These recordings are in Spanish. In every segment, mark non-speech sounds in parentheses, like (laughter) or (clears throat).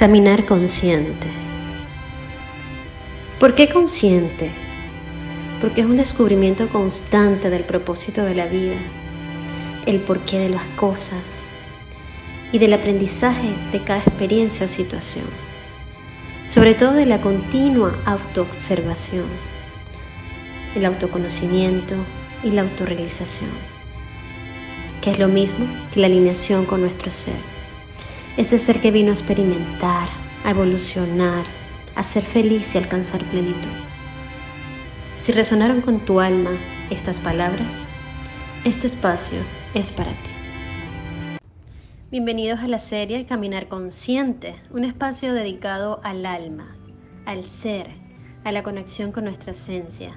Caminar consciente. ¿Por qué consciente? Porque es un descubrimiento constante del propósito de la vida, el porqué de las cosas y del aprendizaje de cada experiencia o situación, sobre todo de la continua autoobservación, el autoconocimiento y la autorrealización, que es lo mismo que la alineación con nuestro ser ese ser que vino a experimentar, a evolucionar, a ser feliz y alcanzar plenitud. Si resonaron con tu alma estas palabras, este espacio es para ti. Bienvenidos a la serie Caminar Consciente, un espacio dedicado al alma, al ser, a la conexión con nuestra esencia.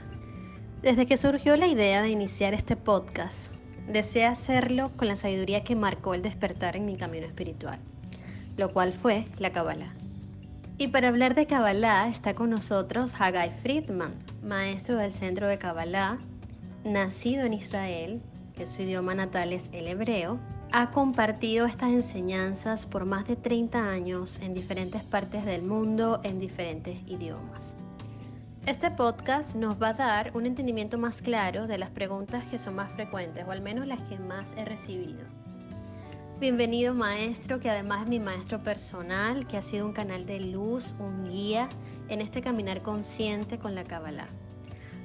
Desde que surgió la idea de iniciar este podcast, deseé hacerlo con la sabiduría que marcó el despertar en mi camino espiritual lo cual fue la Kabbalah. Y para hablar de Kabbalah está con nosotros Hagai Friedman, maestro del Centro de Kabbalah, nacido en Israel, que su idioma natal es el hebreo, ha compartido estas enseñanzas por más de 30 años en diferentes partes del mundo en diferentes idiomas. Este podcast nos va a dar un entendimiento más claro de las preguntas que son más frecuentes, o al menos las que más he recibido. Bienvenido maestro, que además es mi maestro personal, que ha sido un canal de luz, un guía en este caminar consciente con la Kabbalah.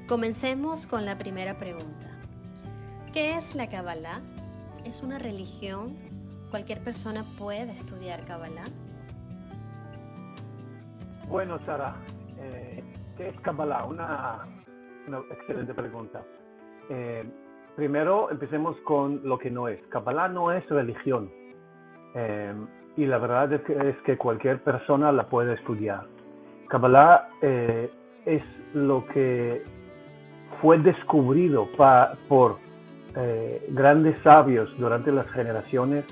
Comencemos con la primera pregunta. ¿Qué es la Kabbalah? ¿Es una religión? ¿Cualquier persona puede estudiar Kabbalah? Bueno, Sara, eh, ¿qué es Kabbalah? Una, excelente pregunta. Eh, primero empecemos con lo que no es. Kabbalah no es religión. Eh, y la verdad es que, cualquier persona la puede estudiar. Kabbalah eh, es lo que fue descubrido por eh, grandes sabios durante las generaciones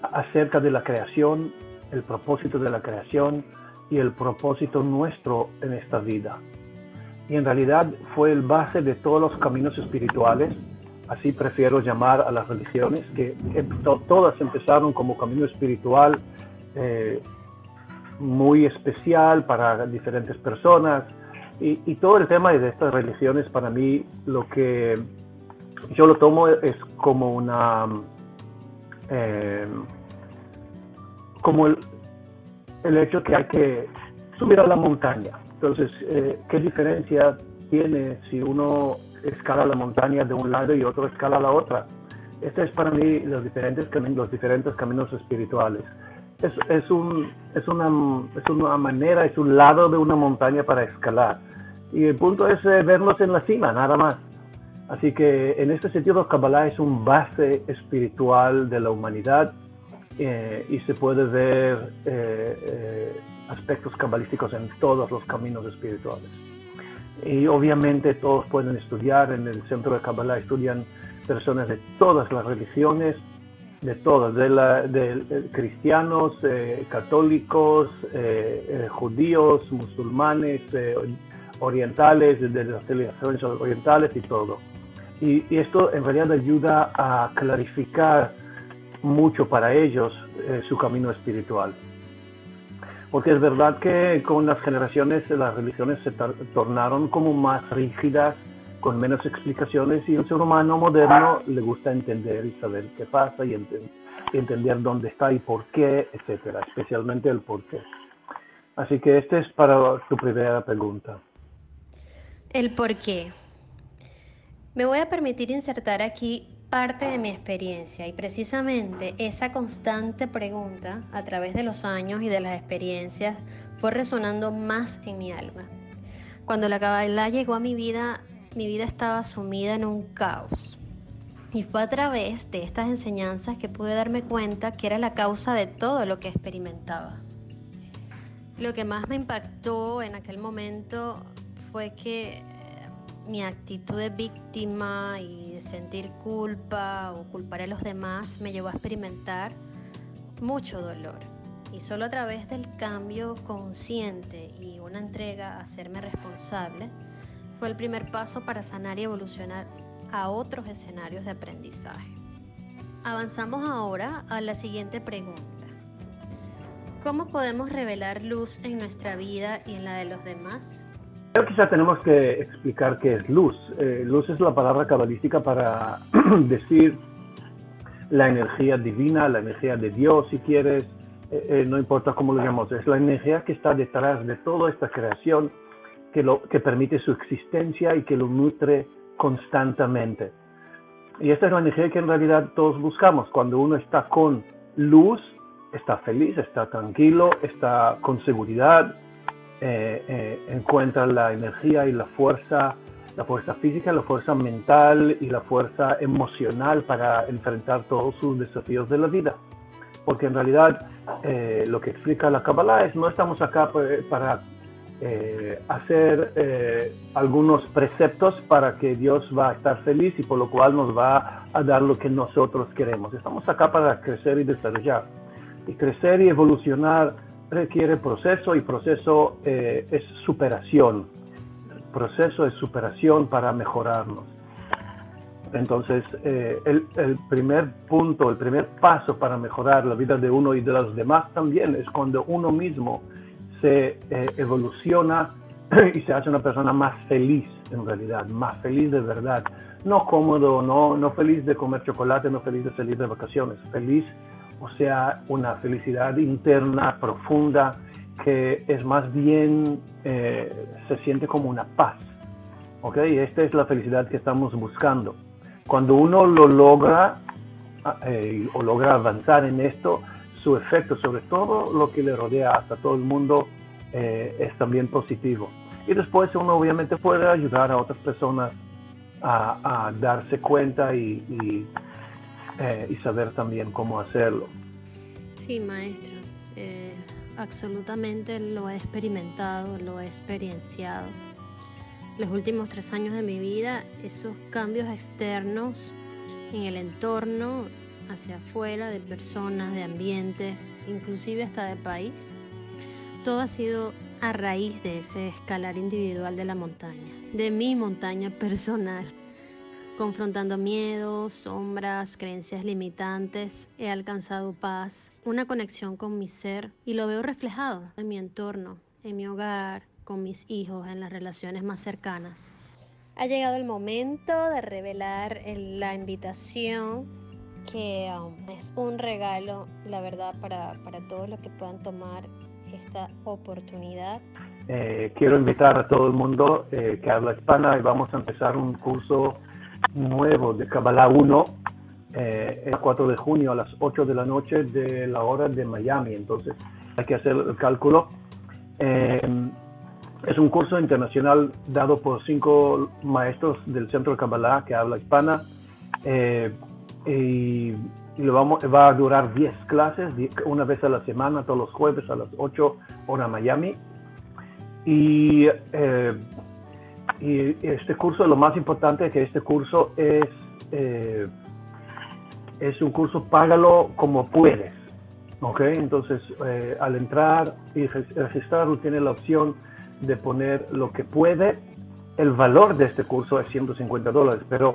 acerca de la creación, el propósito de la creación y el propósito nuestro en esta vida. Y en realidad fue el base de todos los caminos espirituales así prefiero llamar a las religiones, que todas empezaron como camino espiritual eh, muy especial para diferentes personas. Y, todo el tema de estas religiones, para mí, lo que yo lo tomo es como una. Eh, como el, el, hecho que hay que subir a la montaña. Entonces, eh, ¿qué diferencia tiene si uno escala la montaña de un lado y otro escala la otra. Este es para mí los diferentes, caminos, los diferentes caminos espirituales. Es, es, un, es, una, es una manera, es un lado de una montaña para escalar. Y el punto es eh, vernos en la cima, nada más. Así que en este sentido, Kabbalah es un base espiritual de la humanidad eh, y se puede ver eh, aspectos cabalísticos en todos los caminos espirituales. Y obviamente todos pueden estudiar, en el centro de Kabbalah estudian personas de todas las religiones, de todas, de, la, de, cristianos, eh, católicos, eh, eh, judíos, musulmanes, orientales, de las civilizaciones orientales y todo. Y, y, esto en realidad ayuda a clarificar mucho para ellos su camino espiritual porque es verdad que con las generaciones las religiones se tornaron como más rígidas, con menos explicaciones y el ser humano moderno le gusta entender y saber qué pasa y, entender dónde está y por qué, etcétera, especialmente el por qué. Así que este es para tu primera pregunta. El por qué. Me voy a permitir insertar aquí parte de mi experiencia y precisamente esa constante pregunta a través de los años y de las experiencias fue resonando más en mi alma. Cuando la Kabbalah llegó a mi vida, mi vida estaba sumida en un caos. Y fue a través de estas enseñanzas que pude darme cuenta que era la causa de todo lo que experimentaba. Lo que más me impactó en aquel momento fue que mi actitud de víctima y de sentir culpa o culpar a los demás me llevó a experimentar mucho dolor. Y solo a través del cambio consciente y una entrega a hacerme responsable fue el primer paso para sanar y evolucionar a otros escenarios de aprendizaje. Avanzamos ahora a la siguiente pregunta. ¿Cómo podemos revelar luz en nuestra vida y en la de los demás? Que quizá tenemos que explicar qué es luz. Eh, luz es la palabra cabalística para (clears throat) decir la energía divina, la energía de Dios, si quieres, eh, eh, no importa cómo lo llamamos, es la energía que está detrás de toda esta creación que, lo, que permite su existencia y que lo nutre constantemente. Y esta es la energía que en realidad todos buscamos. Cuando uno está con luz, está feliz, está tranquilo, está con seguridad, eh, eh, encuentra la energía y la fuerza, la fuerza física, la fuerza mental y la fuerza emocional para enfrentar todos sus desafíos de la vida. Porque en realidad eh, lo que explica la Kabbalah es no estamos acá para hacer algunos preceptos para que Dios va a estar feliz y por lo cual nos va a dar lo que nosotros queremos. Estamos acá para crecer y desarrollar y crecer y evolucionar requiere proceso y proceso eh, es superación. Proceso es superación para mejorarnos. Entonces, eh, el, el, primer punto, el primer paso para mejorar la vida de uno y de los demás también es cuando uno mismo se eh, evoluciona (clears throat) y se hace una persona más feliz en realidad, más feliz de verdad. No cómodo, no, no feliz de comer chocolate, no feliz de salir de vacaciones, feliz o sea, una felicidad interna profunda que es más bien, eh, se siente como una paz. ¿Ok? Esta es la felicidad que estamos buscando. Cuando uno lo logra eh, o logra avanzar en esto, su efecto sobre todo lo que le rodea hasta todo el mundo eh, es también positivo. Y después uno obviamente puede ayudar a otras personas a, darse cuenta y eh, y saber también cómo hacerlo. Sí, maestro, eh, absolutamente lo he experimentado, lo he experienciado. Los últimos tres años de mi vida, esos cambios externos en el entorno, hacia afuera, de personas, de ambiente, inclusive hasta de país, todo ha sido a raíz de ese escalar individual de la montaña, de mi montaña personal confrontando miedos, sombras, creencias limitantes, he alcanzado paz, una conexión con mi ser y lo veo reflejado en mi entorno, en mi hogar, con mis hijos, en las relaciones más cercanas. Ha llegado el momento de revelar la invitación que um, es un regalo, la verdad, para, todos los que puedan tomar esta oportunidad. Eh, quiero invitar a todo el mundo eh, que habla hispana y vamos a empezar un curso nuevo de Kabbalah 1 eh, el 4 de junio a las 8 de la noche de la hora de Miami. Entonces hay que hacer el cálculo. Eh, es un curso internacional dado por cinco maestros del Centro de Kabbalah que habla hispana. Eh, y, lo vamos, va a durar 10 clases, una vez a la semana, todos los jueves a las 8 hora Miami. Y y este curso, lo más importante es que este curso es, eh, es un curso, págalo como puedes. ¿ok? Entonces, eh, al entrar y registrarlo, tiene la opción de poner lo que puede. El valor de este curso es 150 dólares, pero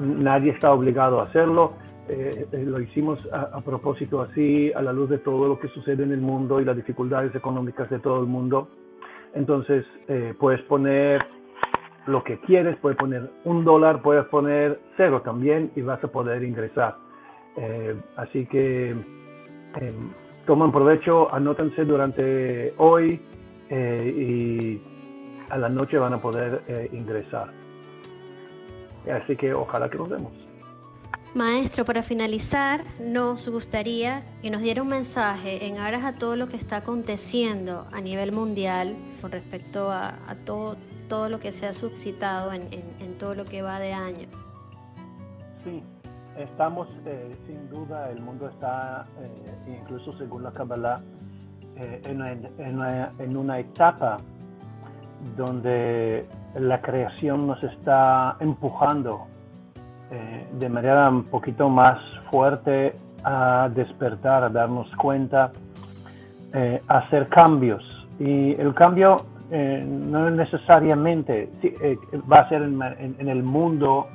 nadie está obligado a hacerlo. Eh, lo hicimos a, a, propósito así, a la luz de todo lo que sucede en el mundo y las dificultades económicas de todo el mundo. Entonces, puedes poner lo que quieres, puedes poner un dólar, puedes poner cero también y vas a poder ingresar. Eh, así que eh, toman provecho, anótense durante hoy eh, y a la noche van a poder ingresar. Así que ojalá que nos vemos. Maestro, para finalizar, nos gustaría que nos diera un mensaje en aras a todo lo que está aconteciendo a nivel mundial con respecto a todo, todo lo que se ha suscitado en, todo lo que va de año. Sí, estamos eh, sin duda, el mundo está, eh, incluso según la Kabbalah, eh, en, una, etapa donde la creación nos está empujando de manera un poquito más fuerte a despertar, a darnos cuenta, a hacer cambios. Y el cambio eh, no necesariamente eh, va a ser en, el mundo.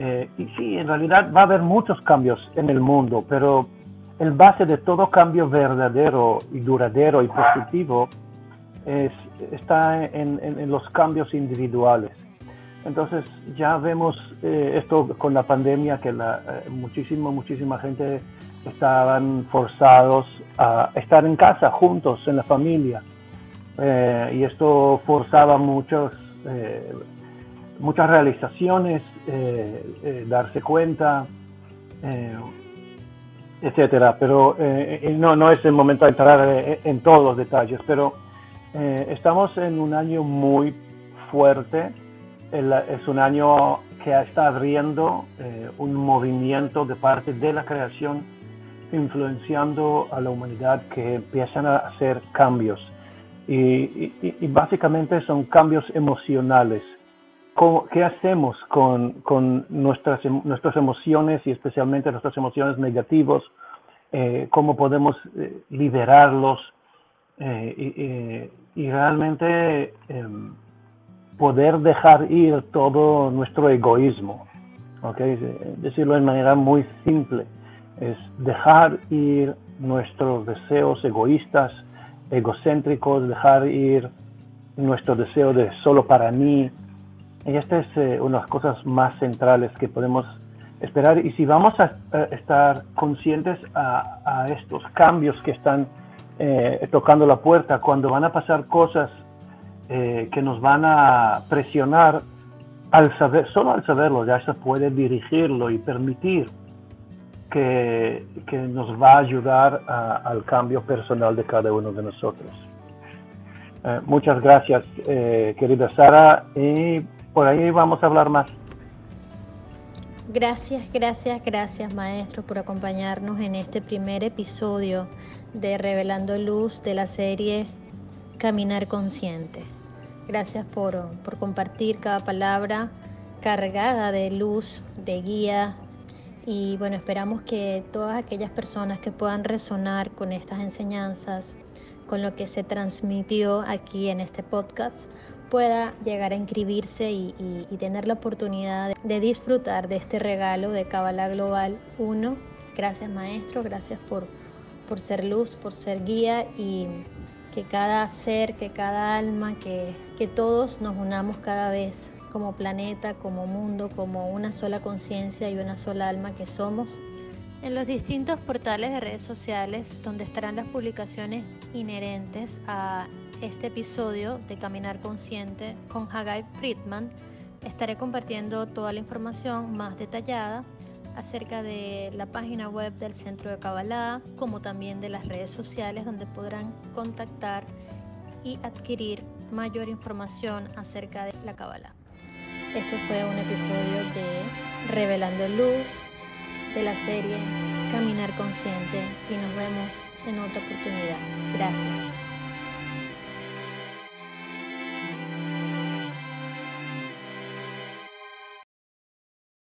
Eh, y sí, en realidad va a haber muchos cambios en el mundo, pero el base de todo cambio verdadero y duradero y positivo es, está en, los cambios individuales. Entonces ya vemos esto con la pandemia, que la, muchísima, muchísima gente estaban forzados a estar en casa juntos, en la familia. Eh, y esto forzaba muchos, muchas realizaciones, darse cuenta, etcétera. Pero no, no es el momento de entrar en todos los detalles, pero estamos en un año muy fuerte es un año que está abriendo eh, un movimiento de parte de la creación influenciando a la humanidad que empiezan a hacer cambios. Y, básicamente son cambios emocionales. ¿Qué hacemos con, nuestras, em, nuestras emociones y especialmente nuestras emociones negativas? Eh, ¿Cómo podemos eh, liberarlos? y, realmente em, poder dejar ir todo nuestro egoísmo. ¿okay? Decirlo de manera muy simple, es dejar ir nuestros deseos egoístas, egocéntricos, dejar ir nuestro deseo de solo para mí. Y esta es eh, una de las cosas más centrales que podemos esperar. Y si vamos a, estar conscientes a, estos cambios que están eh, tocando la puerta, cuando van a pasar cosas eh, que nos van a presionar al saber, solo al saberlo ya se puede dirigirlo y permitir que, nos va a ayudar al cambio personal de cada uno de nosotros. Eh, muchas gracias, eh, querida Sara, y por ahí vamos a hablar más. Gracias, gracias, gracias maestro por acompañarnos en este primer episodio de Revelando Luz de la serie Caminar Consciente. Gracias por, compartir cada palabra cargada de luz, de guía. Y bueno, esperamos que todas aquellas personas que puedan resonar con estas enseñanzas, con lo que se transmitió aquí en este podcast, pueda llegar a inscribirse y, tener la oportunidad de, disfrutar de este regalo de Kabbalah Global 1. Gracias maestro, gracias por, por ser luz, por ser guía y que cada ser, que cada alma, que, que todos nos unamos cada vez como planeta, como mundo, como una sola conciencia y una sola alma que somos. En los distintos portales de redes sociales donde estarán las publicaciones inherentes a este episodio de Caminar Consciente con Hagai Friedman, estaré compartiendo toda la información más detallada acerca de la página web del Centro de Kabbalah, como también de las redes sociales donde podrán contactar y adquirir mayor información acerca de la Kabbalah. Esto fue un episodio de Revelando Luz de la serie Caminar Consciente y nos vemos en otra oportunidad. Gracias.